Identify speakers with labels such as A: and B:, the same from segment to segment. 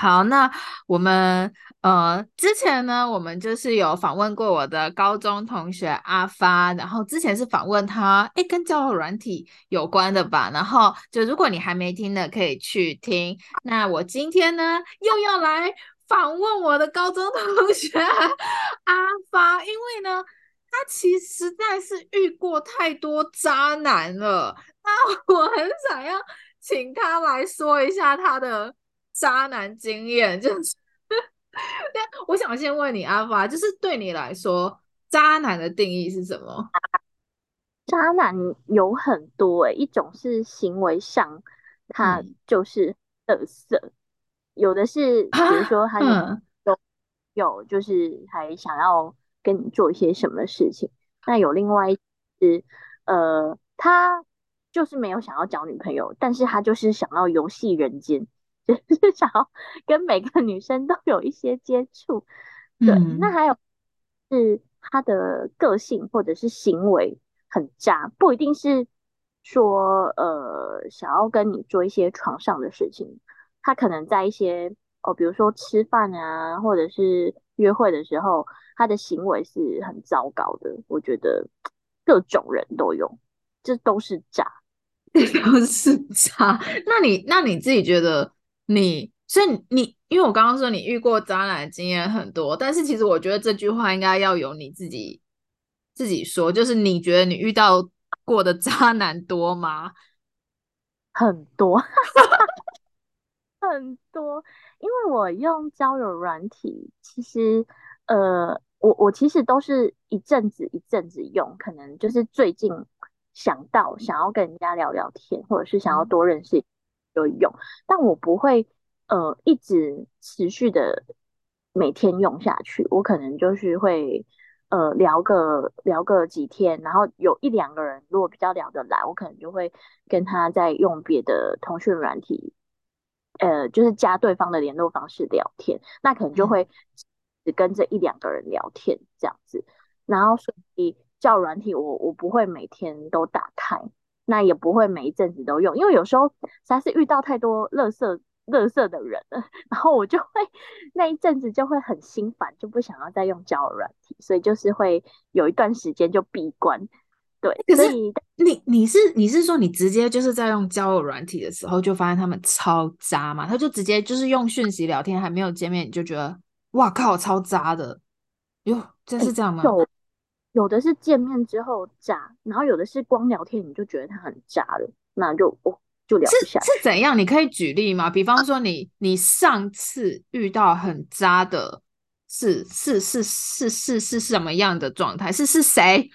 A: 好，那我们呃之前呢，我们就是有访问过我的高中同学阿发，然后之前是访问他，诶，跟交友软体有关的吧。然后就如果你还没听的，可以去听。那我今天呢，又要来访问我的高中同学阿发，因为呢，他其实实在是遇过太多渣男了。那我很想要请他来说一下他的。渣男经验就是，我想先问你阿发，就是对你来说，渣男的定义是什么？
B: 渣男有很多诶，一种是行为上，他就是垃圾；嗯、有的是，比如说他有、嗯、有，就是还想要跟你做一些什么事情。那有另外一是，呃，他就是没有想要交女朋友，但是他就是想要游戏人间。就是想要跟每个女生都有一些接触，对。嗯、那还有是他的个性或者是行为很渣，不一定是说呃想要跟你做一些床上的事情，他可能在一些哦，比如说吃饭啊，或者是约会的时候，他的行为是很糟糕的。我觉得各种人都有，这都是渣，
A: 都是渣。那你那你自己觉得？你所以你，因为我刚刚说你遇过渣男的经验很多，但是其实我觉得这句话应该要由你自己自己说，就是你觉得你遇到过的渣男多吗？
B: 很多，很多，因为我用交友软体，其实呃，我我其实都是一阵子一阵子用，可能就是最近想到想要跟人家聊聊天，或者是想要多认识。有用，但我不会呃一直持续的每天用下去。我可能就是会呃聊个聊个几天，然后有一两个人如果比较聊得来，我可能就会跟他在用别的通讯软体，呃，就是加对方的联络方式聊天。那可能就会只跟这一两个人聊天这样子。然后所以叫软体我，我我不会每天都打开。那也不会每一阵子都用，因为有时候实在是遇到太多垃圾、垃圾的人了，然后我就会那一阵子就会很心烦，就不想要再用交友软体，所以就是会有一段时间就闭关。对，
A: 可是你你，你是你是说你直接就是在用交友软体的时候就发现他们超渣嘛？他就直接就是用讯息聊天，还没有见面你就觉得哇靠，超渣的哟，真是这样吗？欸
B: 有的是见面之后渣，然后有的是光聊天你就觉得他很渣了，那就哦就聊不下去。
A: 是是怎样？你可以举例吗？比方说你你上次遇到很渣的是是是是是是什么样的状态？是是谁？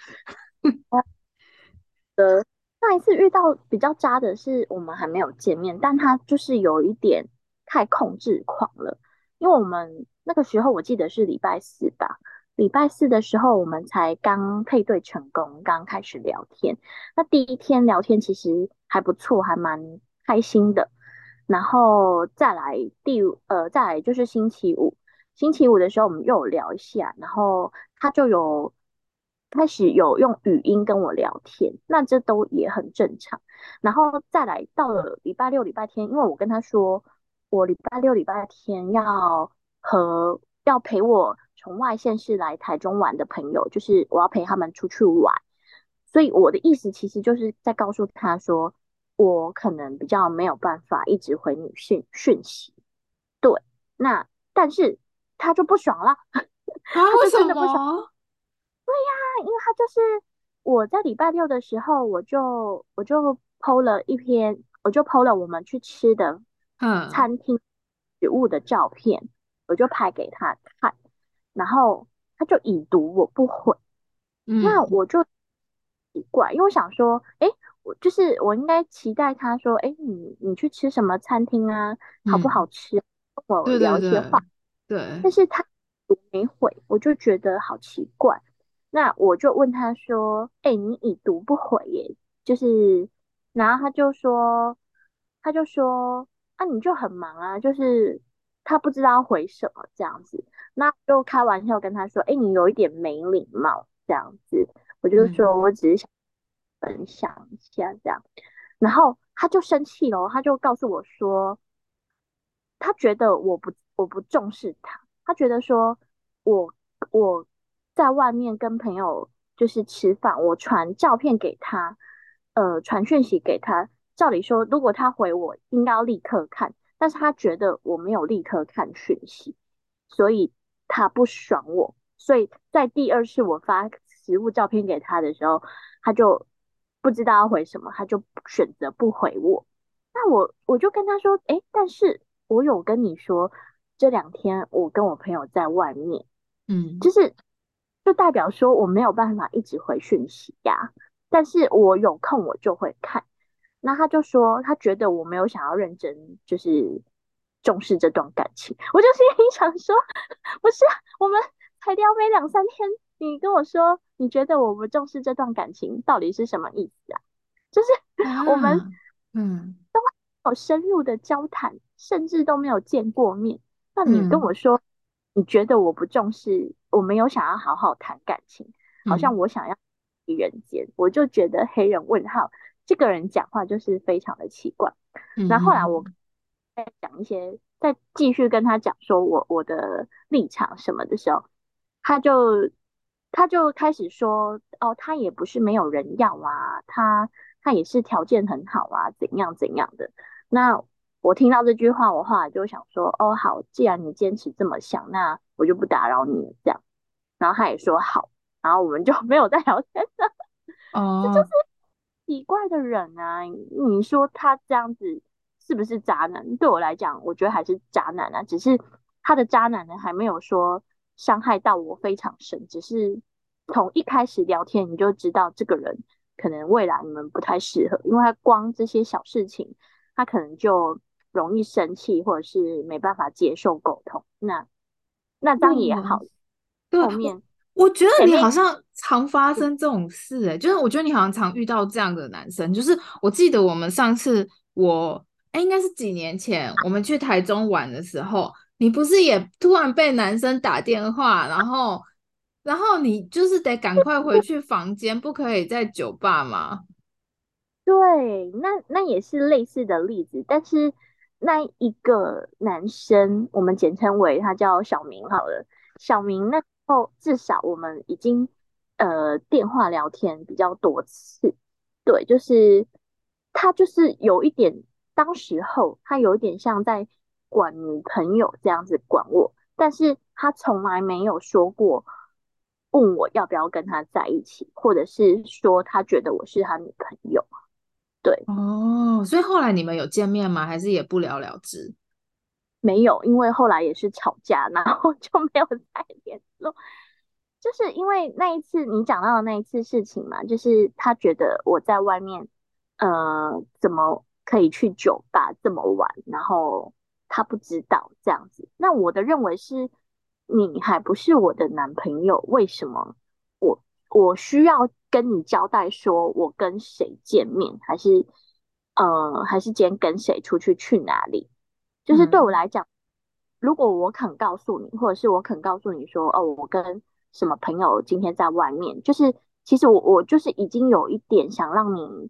B: 呃，上一次遇到比较渣的是我们还没有见面，但他就是有一点太控制狂了，因为我们那个时候我记得是礼拜四吧。礼拜四的时候，我们才刚配对成功，刚开始聊天。那第一天聊天其实还不错，还蛮开心的。然后再来第呃，再来就是星期五，星期五的时候我们又聊一下，然后他就有开始有用语音跟我聊天，那这都也很正常。然后再来到了礼拜六、礼拜天，因为我跟他说，我礼拜六、礼拜天要和要陪我。从外县市来台中玩的朋友，就是我要陪他们出去玩，所以我的意思其实就是在告诉他说，我可能比较没有办法一直回女讯讯息，对，那但是他就不爽了，啊、他就真的不爽，对呀、啊，因为他就是我在礼拜六的时候，我就我就 PO 了一篇，我就 PO 了我们去吃的嗯。餐厅食物的照片，嗯、我就拍给他看。然后他就已读我不回，嗯、那我就奇怪，因为我想说，哎，我就是我应该期待他说，哎，你你去吃什么餐厅啊？好不好吃？跟、嗯、我聊一些话。
A: 对，对，对。
B: 但是他没回，我就觉得好奇怪。那我就问他说，哎，你已读不回耶？就是，然后他就说，他就说，啊，你就很忙啊，就是他不知道回什么这样子。那就开玩笑跟他说：“哎、欸，你有一点没礼貌，这样子。”我就说：“我只是想分享一下这样。嗯”然后他就生气了，他就告诉我说：“他觉得我不我不重视他，他觉得说我我在外面跟朋友就是吃饭，我传照片给他，呃，传讯息给他，照理说如果他回我，应该要立刻看，但是他觉得我没有立刻看讯息，所以他不爽我，所以在第二次我发实物照片给他的时候，他就不知道要回什么，他就选择不回我。那我我就跟他说，哎，但是我有跟你说，这两天我跟我朋友在外面，
A: 嗯，
B: 就是就代表说我没有办法一直回讯息呀。但是我有空我就会看。那他就说他觉得我没有想要认真，就是重视这段感情。我就心里想说，不是，我们才聊没两三天，你跟我说你觉得我不重视这段感情，到底是什么意思啊？就是我们、啊。
A: 嗯，
B: 都没有深入的交谈，甚至都没有见过面。那你跟我说，嗯、你觉得我不重视，我没有想要好好谈感情，好像我想要人间，嗯、我就觉得黑人问号，这个人讲话就是非常的奇怪。嗯、然后后来我再讲一些，再继续跟他讲说我我的立场什么的时候，他就他就开始说，哦，他也不是没有人要啊，他。他也是条件很好啊，怎样怎样的。那我听到这句话，我后来就想说，哦，好，既然你坚持这么想，那我就不打扰你了。这样，然后他也说好，然后我们就 没有再聊天了。
A: 哦，
B: 这就是奇怪的人啊！你说他这样子是不是渣男？对我来讲，我觉得还是渣男啊。只是他的渣男呢，还没有说伤害到我非常深，只是从一开始聊天你就知道这个人。可能未来你们不太适合，因为他光这些小事情，他可能就容易生气，或者是没办法接受沟通。那那当然也好，
A: 嗯、
B: 后面
A: 我，我觉得你好像常发生这种事、欸，哎，就是我觉得你好像常遇到这样的男生。就是我记得我们上次我哎、应该是几年前我们去台中玩的时候，你不是也突然被男生打电话，然后。然后你就是得赶快回去房间，不可以在酒吧吗？
B: 对，那那也是类似的例子，但是那一个男生，我们简称为他叫小明好了。小明那时候至少我们已经呃电话聊天比较多次，对，就是他就是有一点，当时候他有点像在管女朋友这样子管我，但是他从来没有说过。问我要不要跟他在一起，或者是说他觉得我是他女朋友，对
A: 哦，所以后来你们有见面吗？还是也不了了之？
B: 没有，因为后来也是吵架，然后 就没有再联络。就是因为那一次你讲到的那一次事情嘛，就是他觉得我在外面，呃，怎么可以去酒吧这么晚，然后他不知道这样子。那我的认为是。你还不是我的男朋友，为什么我我需要跟你交代说我跟谁见面，还是呃还是今天跟谁出去去哪里？就是对我来讲，嗯、如果我肯告诉你，或者是我肯告诉你说哦，我跟什么朋友今天在外面，就是其实我我就是已经有一点想让你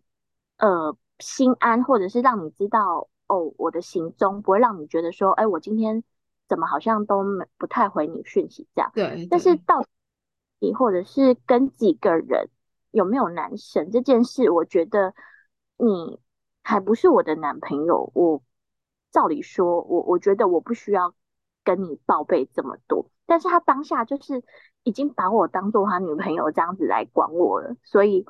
B: 呃心安，或者是让你知道哦我的行踪，不会让你觉得说哎我今天。怎么好像都没不太回你讯息这样？
A: 对，对。
B: 但是到底或者是跟几个人有没有男神这件事，我觉得你还不是我的男朋友。我照理说，我我觉得我不需要跟你报备这么多。但是他当下就是已经把我当做他女朋友这样子来管我了，所以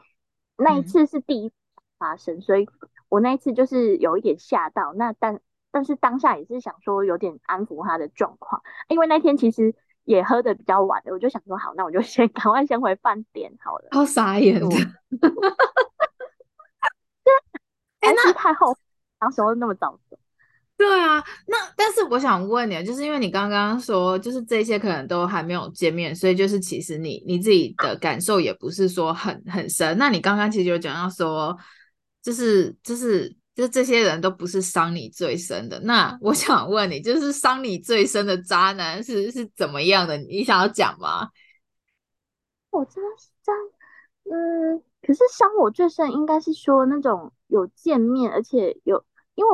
B: 那一次是第一次发生，嗯、所以我那一次就是有一点吓到。那但。但是当下也是想说有点安抚他的状况，因为那天其实也喝的比较晚了，我就想说好，那我就先 赶快先回饭店好了。
A: 好傻眼的，
B: 哎，那太后当时候那么早走。
A: 对啊，那但是我想问你，就是因为你刚刚说，就是这些可能都还没有见面，所以就是其实你你自己的感受也不是说很很深。那你刚刚其实有讲到说，就是就是。就这些人都不是伤你最深的，那我想问你，就是伤你最深的渣男是是怎么样的？你想要讲吗？
B: 我真的是这样，嗯，可是伤我最深应该是说那种有见面，而且有，因为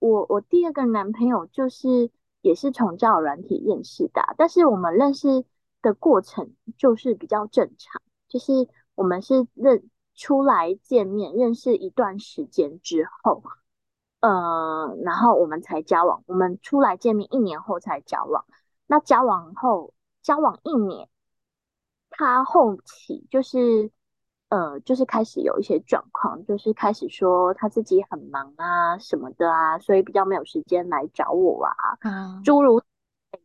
B: 我我第二个男朋友就是也是从交友软体认识的，但是我们认识的过程就是比较正常，就是我们是认出来见面认识一段时间之后，呃，然后我们才交往。我们出来见面一年后才交往。那交往后交往一年，他后期就是。呃，就是开始有一些状况，就是开始说他自己很忙啊什么的啊，所以比较没有时间来找我啊，嗯、诸如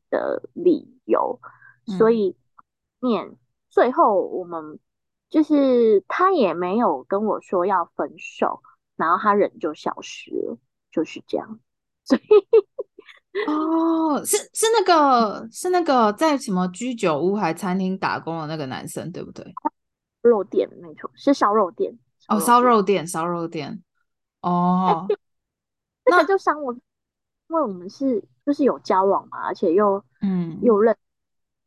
B: 的理由，所以面最后我们就是他也没有跟我说要分手，然后他人就消失了，就是这样。所以
A: 哦，是是那个是那个在什么居酒屋还餐厅打工的那个男生，对不对？
B: 肉店没错，是烧肉店
A: 哦，烧肉店，烧肉店哦，
B: 那就伤我，因为我们是就是有交往嘛，而且又嗯又认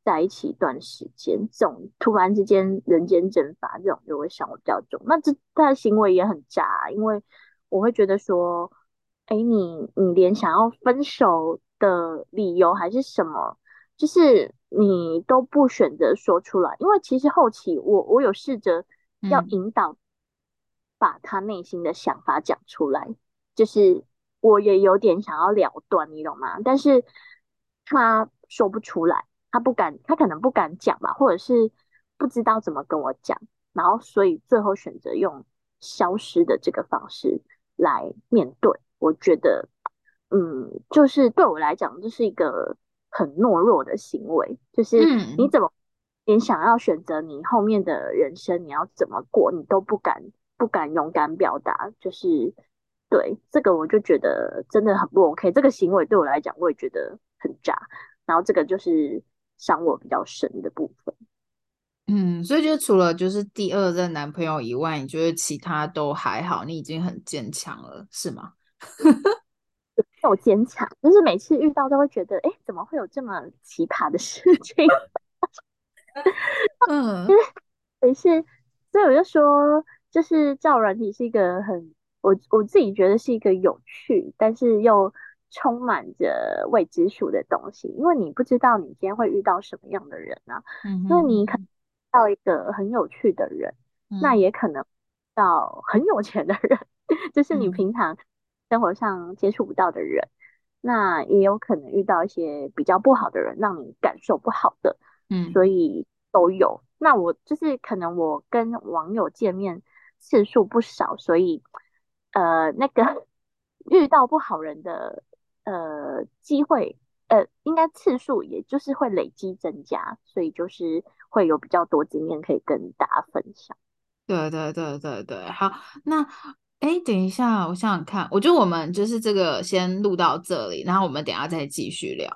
B: 在一起一段时间，这种突然之间人间蒸发，这种就会伤我比较重。那这他的行为也很渣，因为我会觉得说，哎，你你连想要分手的理由还是什么？就是你都不选择说出来，因为其实后期我我有试着要引导，把他内心的想法讲出来，嗯、就是我也有点想要了断，你懂吗？但是他说不出来，他不敢，他可能不敢讲吧，或者是不知道怎么跟我讲，然后所以最后选择用消失的这个方式来面对。我觉得，嗯，就是对我来讲，这是一个。很懦弱的行为，就是你怎么你想要选择你后面的人生，你要怎么过，你都不敢不敢勇敢表达，就是对这个我就觉得真的很不 OK。这个行为对我来讲，我也觉得很渣。然后这个就是伤我比较深的部分。
A: 嗯，所以就除了就是第二任男朋友以外，你觉得其他都还好？你已经很坚强了，是吗？
B: 有坚强，就是每次遇到都会觉得，哎，怎么会有这么奇葩的事情？嗯，没事，所以我就说，就是交友软体是一个很，我我自己觉得是一个有趣，但是又充满着未知数的东西，因为你不知道你今天会遇到什么样的人啊。嗯，因为你可到一个很有趣的人，嗯，那也可能到很有钱的人，就是你平常。生活上接触不到的人，那也有可能遇到一些比较不好的人，让你感受不好的，嗯，所以都有。那我就是可能我跟网友见面次数不少，所以呃，那个 遇到不好人的呃机会，呃，应该次数也就是会累积增加，所以就是会有比较多经验可以跟大家分享。
A: 对对对对对，好，那。哎，等一下，我想想看，我觉得我们就是这个先录到这里，然后我们等下再继续聊。